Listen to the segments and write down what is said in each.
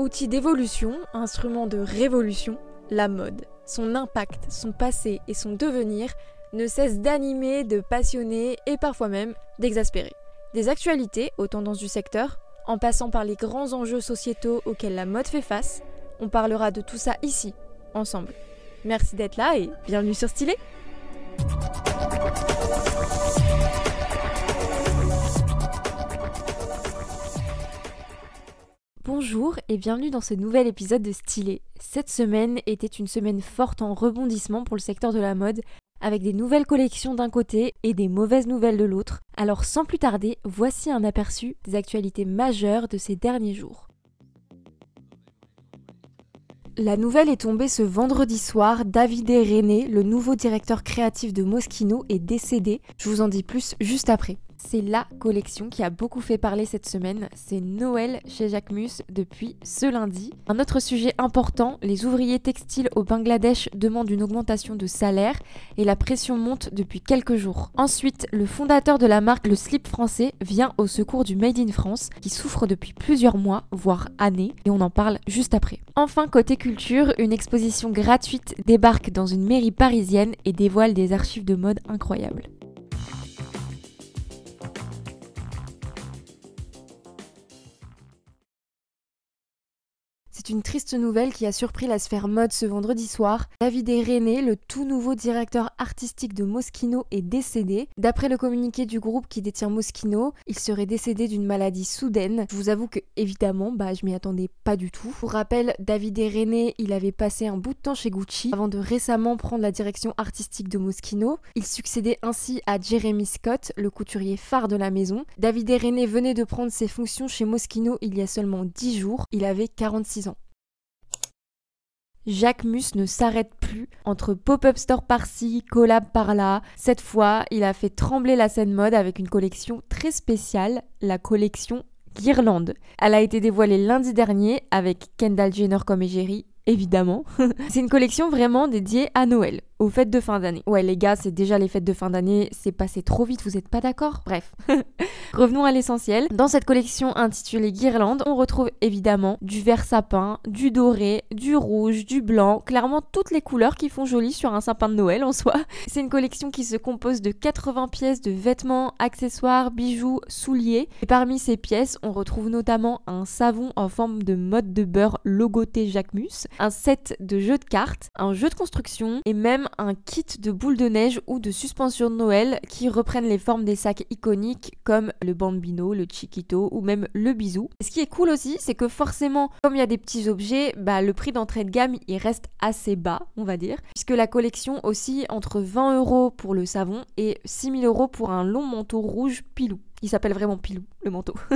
Outil d'évolution, instrument de révolution, la mode, son impact, son passé et son devenir ne cessent d'animer, de passionner et parfois même d'exaspérer. Des actualités aux tendances du secteur, en passant par les grands enjeux sociétaux auxquels la mode fait face, on parlera de tout ça ici, ensemble. Merci d'être là et bienvenue sur Stylé Bonjour et bienvenue dans ce nouvel épisode de Stylé. Cette semaine était une semaine forte en rebondissement pour le secteur de la mode, avec des nouvelles collections d'un côté et des mauvaises nouvelles de l'autre. Alors sans plus tarder, voici un aperçu des actualités majeures de ces derniers jours. La nouvelle est tombée ce vendredi soir. David René, le nouveau directeur créatif de Moschino, est décédé. Je vous en dis plus juste après. C'est la collection qui a beaucoup fait parler cette semaine, c'est Noël chez Jacquemus depuis ce lundi. Un autre sujet important, les ouvriers textiles au Bangladesh demandent une augmentation de salaire et la pression monte depuis quelques jours. Ensuite, le fondateur de la marque Le Slip français vient au secours du Made in France qui souffre depuis plusieurs mois, voire années, et on en parle juste après. Enfin, côté culture, une exposition gratuite débarque dans une mairie parisienne et dévoile des archives de mode incroyables. C'est une triste nouvelle qui a surpris la sphère mode ce vendredi soir. David René, le tout nouveau directeur artistique de Moschino, est décédé. D'après le communiqué du groupe qui détient Moschino, il serait décédé d'une maladie soudaine. Je vous avoue que, évidemment, bah, je m'y attendais pas du tout. Pour rappel, David René, il avait passé un bout de temps chez Gucci avant de récemment prendre la direction artistique de Moschino. Il succédait ainsi à Jeremy Scott, le couturier phare de la maison. David René venait de prendre ses fonctions chez Moschino il y a seulement 10 jours. Il avait 46 ans. Jacques Mus ne s'arrête plus entre pop-up store par-ci, collab par-là. Cette fois, il a fait trembler la scène mode avec une collection très spéciale, la collection Guirlande. Elle a été dévoilée lundi dernier avec Kendall Jenner comme égérie, évidemment. C'est une collection vraiment dédiée à Noël aux fêtes de fin d'année. Ouais les gars, c'est déjà les fêtes de fin d'année, c'est passé trop vite, vous êtes pas d'accord? Bref. Revenons à l'essentiel. Dans cette collection intitulée Guirlande, on retrouve évidemment du vert sapin, du doré, du rouge, du blanc, clairement toutes les couleurs qui font joli sur un sapin de Noël en soi. C'est une collection qui se compose de 80 pièces de vêtements, accessoires, bijoux, souliers. Et parmi ces pièces, on retrouve notamment un savon en forme de mode de beurre logoté Jacquemus, un set de jeux de cartes, un jeu de construction et même un kit de boules de neige ou de suspension de Noël qui reprennent les formes des sacs iconiques comme le bambino, le chiquito ou même le bisou. Ce qui est cool aussi, c'est que forcément, comme il y a des petits objets, bah, le prix d'entrée de gamme il reste assez bas, on va dire, puisque la collection aussi entre 20 euros pour le savon et 6000 euros pour un long manteau rouge pilou. Il s'appelle vraiment pilou, le manteau.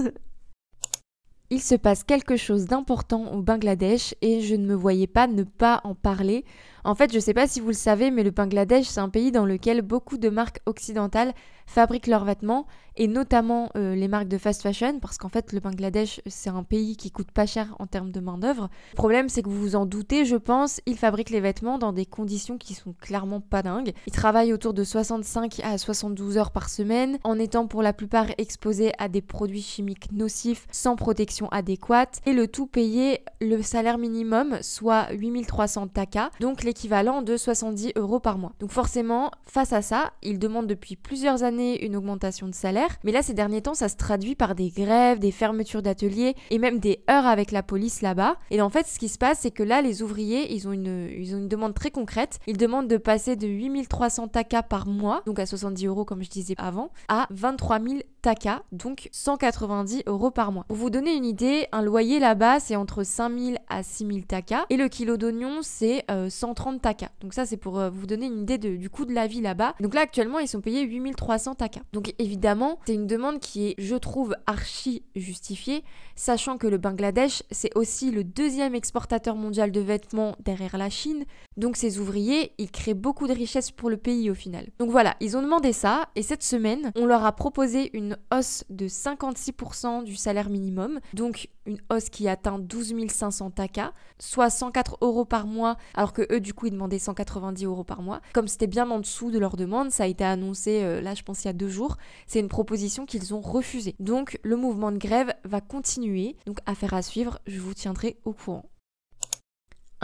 Il se passe quelque chose d'important au Bangladesh et je ne me voyais pas ne pas en parler en fait, je ne sais pas si vous le savez, mais le Bangladesh, c'est un pays dans lequel beaucoup de marques occidentales fabriquent leurs vêtements et notamment euh, les marques de fast fashion parce qu'en fait le Bangladesh c'est un pays qui coûte pas cher en termes de main d'œuvre. Le problème c'est que vous vous en doutez, je pense, ils fabriquent les vêtements dans des conditions qui sont clairement pas dingues. Ils travaillent autour de 65 à 72 heures par semaine en étant pour la plupart exposés à des produits chimiques nocifs sans protection adéquate et le tout payé le salaire minimum soit 8300 taka donc l'équivalent de 70 euros par mois. Donc forcément face à ça ils demandent depuis plusieurs années une augmentation de salaire mais là, ces derniers temps, ça se traduit par des grèves, des fermetures d'ateliers et même des heures avec la police là-bas. Et en fait, ce qui se passe, c'est que là, les ouvriers, ils ont une, ils ont une demande très concrète. Ils demandent de passer de 8300 taka par mois, donc à 70 euros comme je disais avant, à 23 000 taka, donc 190 euros par mois. Pour vous donner une idée, un loyer là-bas, c'est entre 5000 à 6000 taka et le kilo d'oignon, c'est 130 euh, taka. Donc ça, c'est pour euh, vous donner une idée du coût de la vie là-bas. Donc là, actuellement, ils sont payés 8300 taka. Donc évidemment, c'est une demande qui est, je trouve, archi justifiée, sachant que le Bangladesh, c'est aussi le deuxième exportateur mondial de vêtements derrière la Chine. Donc ces ouvriers, ils créent beaucoup de richesses pour le pays au final. Donc voilà, ils ont demandé ça, et cette semaine, on leur a proposé une une hausse de 56% du salaire minimum, donc une hausse qui atteint 12 500 taka, soit 104 euros par mois, alors que eux, du coup, ils demandaient 190 euros par mois. Comme c'était bien en dessous de leur demande, ça a été annoncé, euh, là, je pense, il y a deux jours, c'est une proposition qu'ils ont refusée. Donc, le mouvement de grève va continuer, donc affaire à suivre, je vous tiendrai au courant.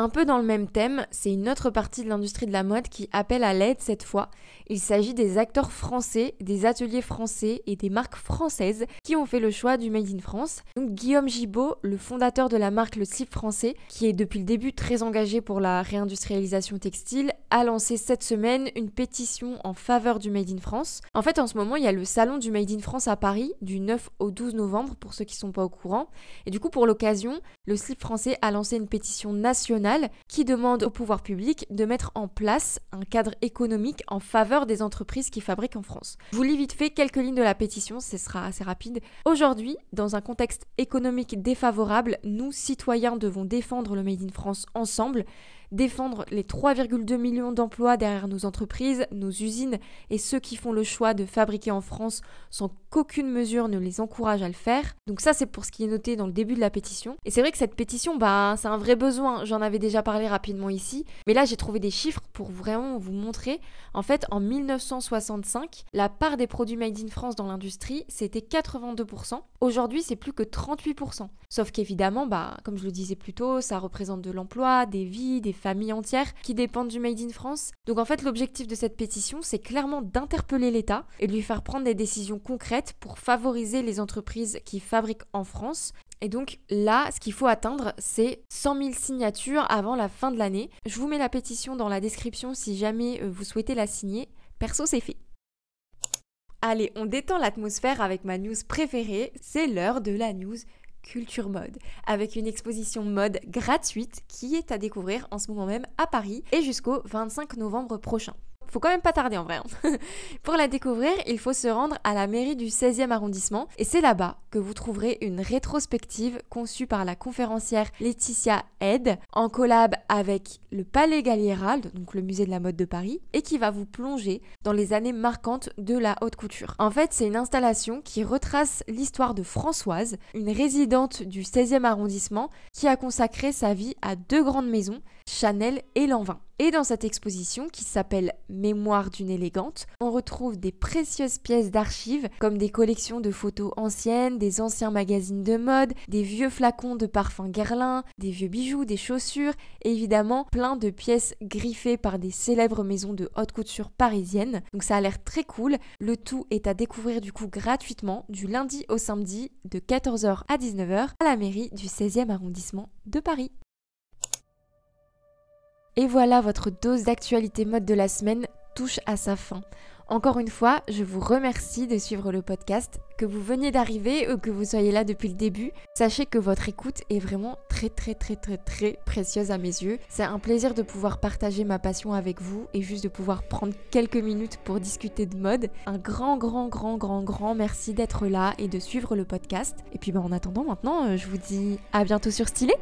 Un peu dans le même thème, c'est une autre partie de l'industrie de la mode qui appelle à l'aide cette fois. Il s'agit des acteurs français, des ateliers français et des marques françaises qui ont fait le choix du Made in France. Donc Guillaume Gibaud, le fondateur de la marque Le Slip français, qui est depuis le début très engagé pour la réindustrialisation textile, a lancé cette semaine une pétition en faveur du Made in France. En fait, en ce moment, il y a le salon du Made in France à Paris du 9 au 12 novembre pour ceux qui ne sont pas au courant. Et du coup, pour l'occasion, le Slip français a lancé une pétition nationale qui demande au pouvoir public de mettre en place un cadre économique en faveur des entreprises qui fabriquent en France. Je vous lis vite fait quelques lignes de la pétition, ce sera assez rapide. Aujourd'hui, dans un contexte économique défavorable, nous, citoyens, devons défendre le Made in France ensemble défendre les 3,2 millions d'emplois derrière nos entreprises, nos usines et ceux qui font le choix de fabriquer en France sans qu'aucune mesure ne les encourage à le faire. Donc ça c'est pour ce qui est noté dans le début de la pétition. Et c'est vrai que cette pétition, bah c'est un vrai besoin, j'en avais déjà parlé rapidement ici, mais là j'ai trouvé des chiffres pour vraiment vous montrer. En fait en 1965, la part des produits made in France dans l'industrie c'était 82%. Aujourd'hui c'est plus que 38%. Sauf qu'évidemment, bah, comme je le disais plus tôt, ça représente de l'emploi, des vies, des familles entières qui dépendent du Made in France. Donc en fait, l'objectif de cette pétition, c'est clairement d'interpeller l'État et de lui faire prendre des décisions concrètes pour favoriser les entreprises qui fabriquent en France. Et donc là, ce qu'il faut atteindre, c'est 100 000 signatures avant la fin de l'année. Je vous mets la pétition dans la description si jamais euh, vous souhaitez la signer. Perso, c'est fait. Allez, on détend l'atmosphère avec ma news préférée, c'est l'heure de la news Culture Mode, avec une exposition mode gratuite qui est à découvrir en ce moment même à Paris et jusqu'au 25 novembre prochain faut quand même pas tarder en vrai. Hein. Pour la découvrir, il faut se rendre à la mairie du 16e arrondissement et c'est là-bas que vous trouverez une rétrospective conçue par la conférencière Laetitia Ed en collab avec le Palais Gallierald, donc le musée de la mode de Paris, et qui va vous plonger dans les années marquantes de la haute couture. En fait, c'est une installation qui retrace l'histoire de Françoise, une résidente du 16e arrondissement qui a consacré sa vie à deux grandes maisons, Chanel et Lanvin. Et dans cette exposition qui s'appelle Mémoire d'une élégante, on retrouve des précieuses pièces d'archives comme des collections de photos anciennes, des anciens magazines de mode, des vieux flacons de parfums Guerlain, des vieux bijoux, des chaussures et évidemment plein de pièces griffées par des célèbres maisons de haute couture parisiennes. Donc ça a l'air très cool. Le tout est à découvrir du coup gratuitement du lundi au samedi de 14h à 19h à la mairie du 16e arrondissement de Paris. Et voilà, votre dose d'actualité mode de la semaine touche à sa fin. Encore une fois, je vous remercie de suivre le podcast. Que vous veniez d'arriver ou que vous soyez là depuis le début, sachez que votre écoute est vraiment très très très très très précieuse à mes yeux. C'est un plaisir de pouvoir partager ma passion avec vous et juste de pouvoir prendre quelques minutes pour discuter de mode. Un grand grand grand grand grand merci d'être là et de suivre le podcast. Et puis ben, en attendant maintenant, euh, je vous dis à bientôt sur Stylé